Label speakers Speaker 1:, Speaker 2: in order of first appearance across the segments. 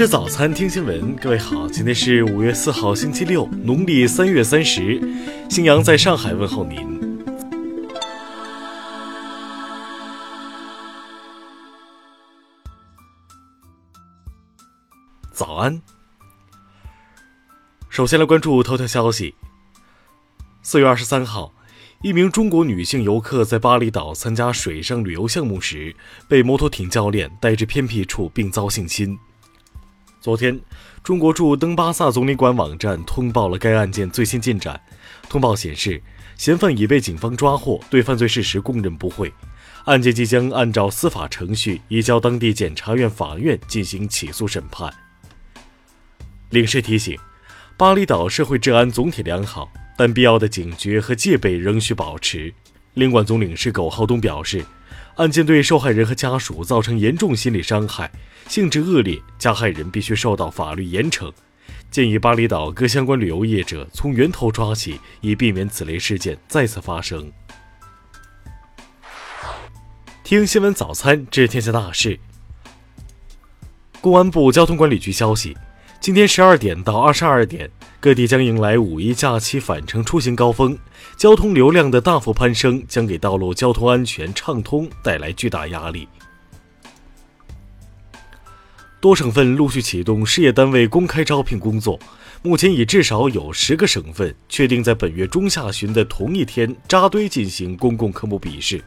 Speaker 1: 吃早餐，听新闻。各位好，今天是五月四号，星期六，农历三月三十。新阳在上海问候您，早安。首先来关注头条消息。四月二十三号，一名中国女性游客在巴厘岛参加水上旅游项目时，被摩托艇教练带至偏僻处并遭性侵。昨天，中国驻登巴萨总领馆网站通报了该案件最新进展。通报显示，嫌犯已被警方抓获，对犯罪事实供认不讳。案件即将按照司法程序移交当地检察院、法院进行起诉审判。领事提醒：巴厘岛社会治安总体良好，但必要的警觉和戒备仍需保持。领馆总领事苟浩东表示。案件对受害人和家属造成严重心理伤害，性质恶劣，加害人必须受到法律严惩。建议巴厘岛各相关旅游业者从源头抓起，以避免此类事件再次发生。听新闻早餐知天下大事。公安部交通管理局消息，今天十二点到二十二点。各地将迎来五一假期返程出行高峰，交通流量的大幅攀升将给道路交通安全畅通带来巨大压力。多省份陆续启动事业单位公开招聘工作，目前已至少有十个省份确定在本月中下旬的同一天扎堆进行公共科目笔试。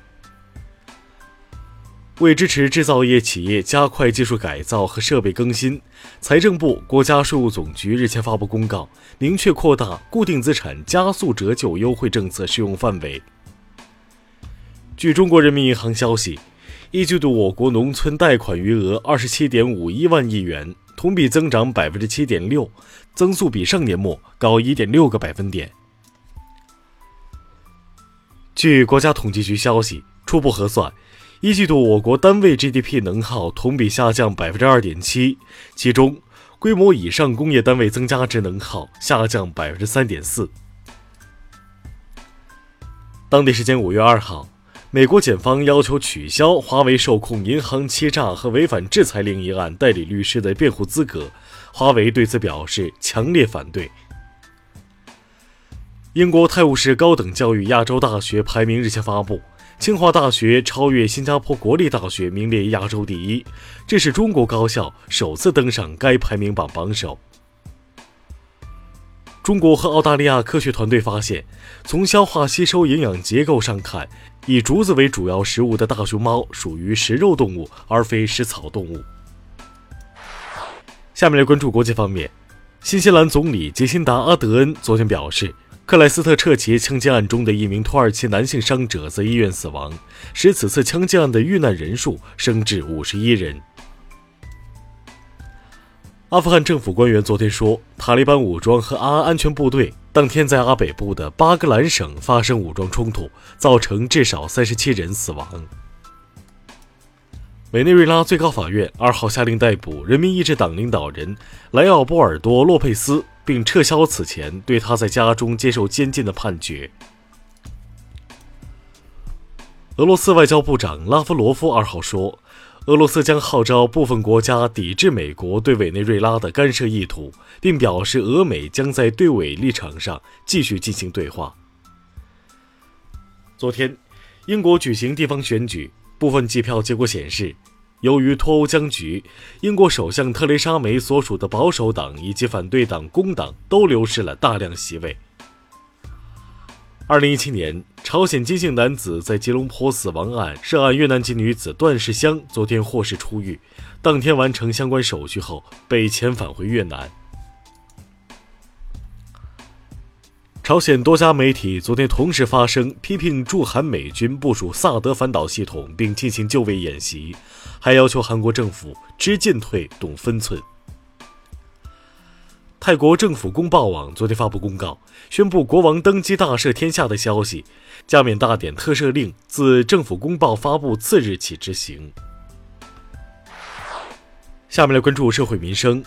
Speaker 1: 为支持制造业企业加快技术改造和设备更新，财政部、国家税务总局日前发布公告，明确扩大固定资产加速折旧优惠政策适用范围。据中国人民银行消息，一季度我国农村贷款余额二十七点五一万亿元，同比增长百分之七点六，增速比上年末高一点六个百分点。据国家统计局消息，初步核算。一季度我国单位 GDP 能耗同比下降百分之二点七，其中规模以上工业单位增加值能耗下降百分之三点四。当地时间五月二号，美国检方要求取消华为受控银行欺诈和违反制裁令一案代理律师的辩护资格，华为对此表示强烈反对。英国泰晤士高等教育亚洲大学排名日前发布。清华大学超越新加坡国立大学，名列亚洲第一，这是中国高校首次登上该排名榜榜首。中国和澳大利亚科学团队发现，从消化吸收营养结构上看，以竹子为主要食物的大熊猫属于食肉动物，而非食草动物。下面来关注国际方面，新西兰总理杰辛达·阿德恩昨天表示。克莱斯特彻奇枪击案中的一名土耳其男性伤者在医院死亡，使此次枪击案的遇难人数升至五十一人。阿富汗政府官员昨天说，塔利班武装和阿安全部队当天在阿北部的巴格兰省发生武装冲突，造成至少三十七人死亡。委内瑞拉最高法院二号下令逮捕人民意志党领导人莱奥波尔多·洛佩斯。并撤销此前对他在家中接受监禁的判决。俄罗斯外交部长拉夫罗夫二号说，俄罗斯将号召部分国家抵制美国对委内瑞拉的干涉意图，并表示俄美将在对委立场上继续进行对话。昨天，英国举行地方选举，部分计票结果显示。由于脱欧僵局，英国首相特蕾莎梅所属的保守党以及反对党工党都流失了大量席位。二零一七年，朝鲜金姓男子在吉隆坡死亡案涉案越南籍女子段世香昨天获释出狱，当天完成相关手续后被遣返回越南。朝鲜多家媒体昨天同时发声，批评驻韩美军部署萨德反导系统并进行就位演习，还要求韩国政府知进退、懂分寸。泰国政府公报网昨天发布公告，宣布国王登基大赦天下的消息，加冕大典特赦令自政府公报发布次日起执行。下面来关注社会民生。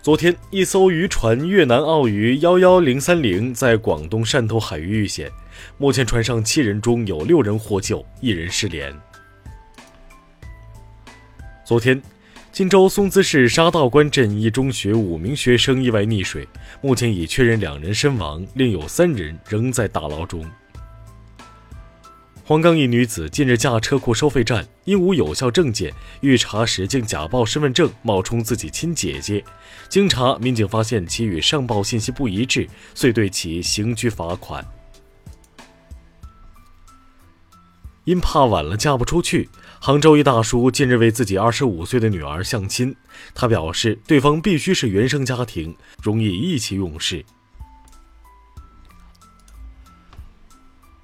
Speaker 1: 昨天，一艘渔船越南澳渔幺幺零三零在广东汕头海域遇险，目前船上七人中有六人获救，一人失联。昨天，荆州松滋市沙道关镇一中学五名学生意外溺水，目前已确认两人身亡，另有三人仍在大牢中。黄冈一女子近日驾车库收费站，因无有效证件，欲查时竟假报身份证，冒充自己亲姐姐。经查，民警发现其与上报信息不一致，遂对其刑拘罚款。因怕晚了嫁不出去，杭州一大叔近日为自己二十五岁的女儿相亲，他表示对方必须是原生家庭，容易意气用事。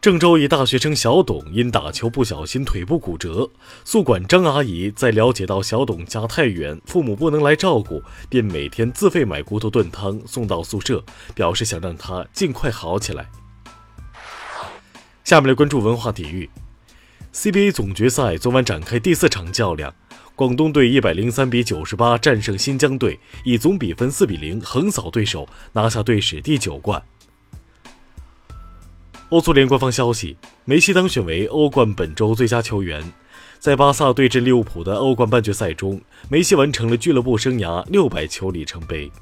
Speaker 1: 郑州一大学生小董因打球不小心腿部骨折，宿管张阿姨在了解到小董家太远，父母不能来照顾，便每天自费买骨头炖汤送到宿舍，表示想让他尽快好起来。下面来关注文化体育，CBA 总决赛昨晚展开第四场较量，广东队一百零三比九十八战胜新疆队，以总比分四比零横扫对手，拿下队史第九冠。欧足联官方消息，梅西当选为欧冠本周最佳球员。在巴萨对阵利物浦的欧冠半决赛中，梅西完成了俱乐部生涯六百球里程碑。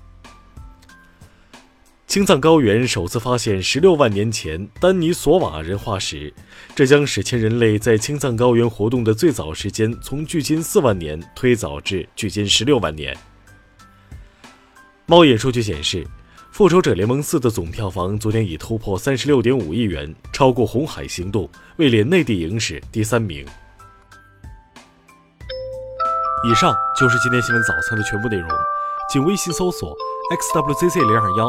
Speaker 1: 青藏高原首次发现十六万年前丹尼索瓦人化石，这将史前人类在青藏高原活动的最早时间从距今四万年推早至距今十六万年。猫眼数据显示。《复仇者联盟四》的总票房昨天已突破三十六点五亿元，超过《红海行动》，位列内地影史第三名。以上就是今天新闻早餐的全部内容，请微信搜索 xwzc 零二幺，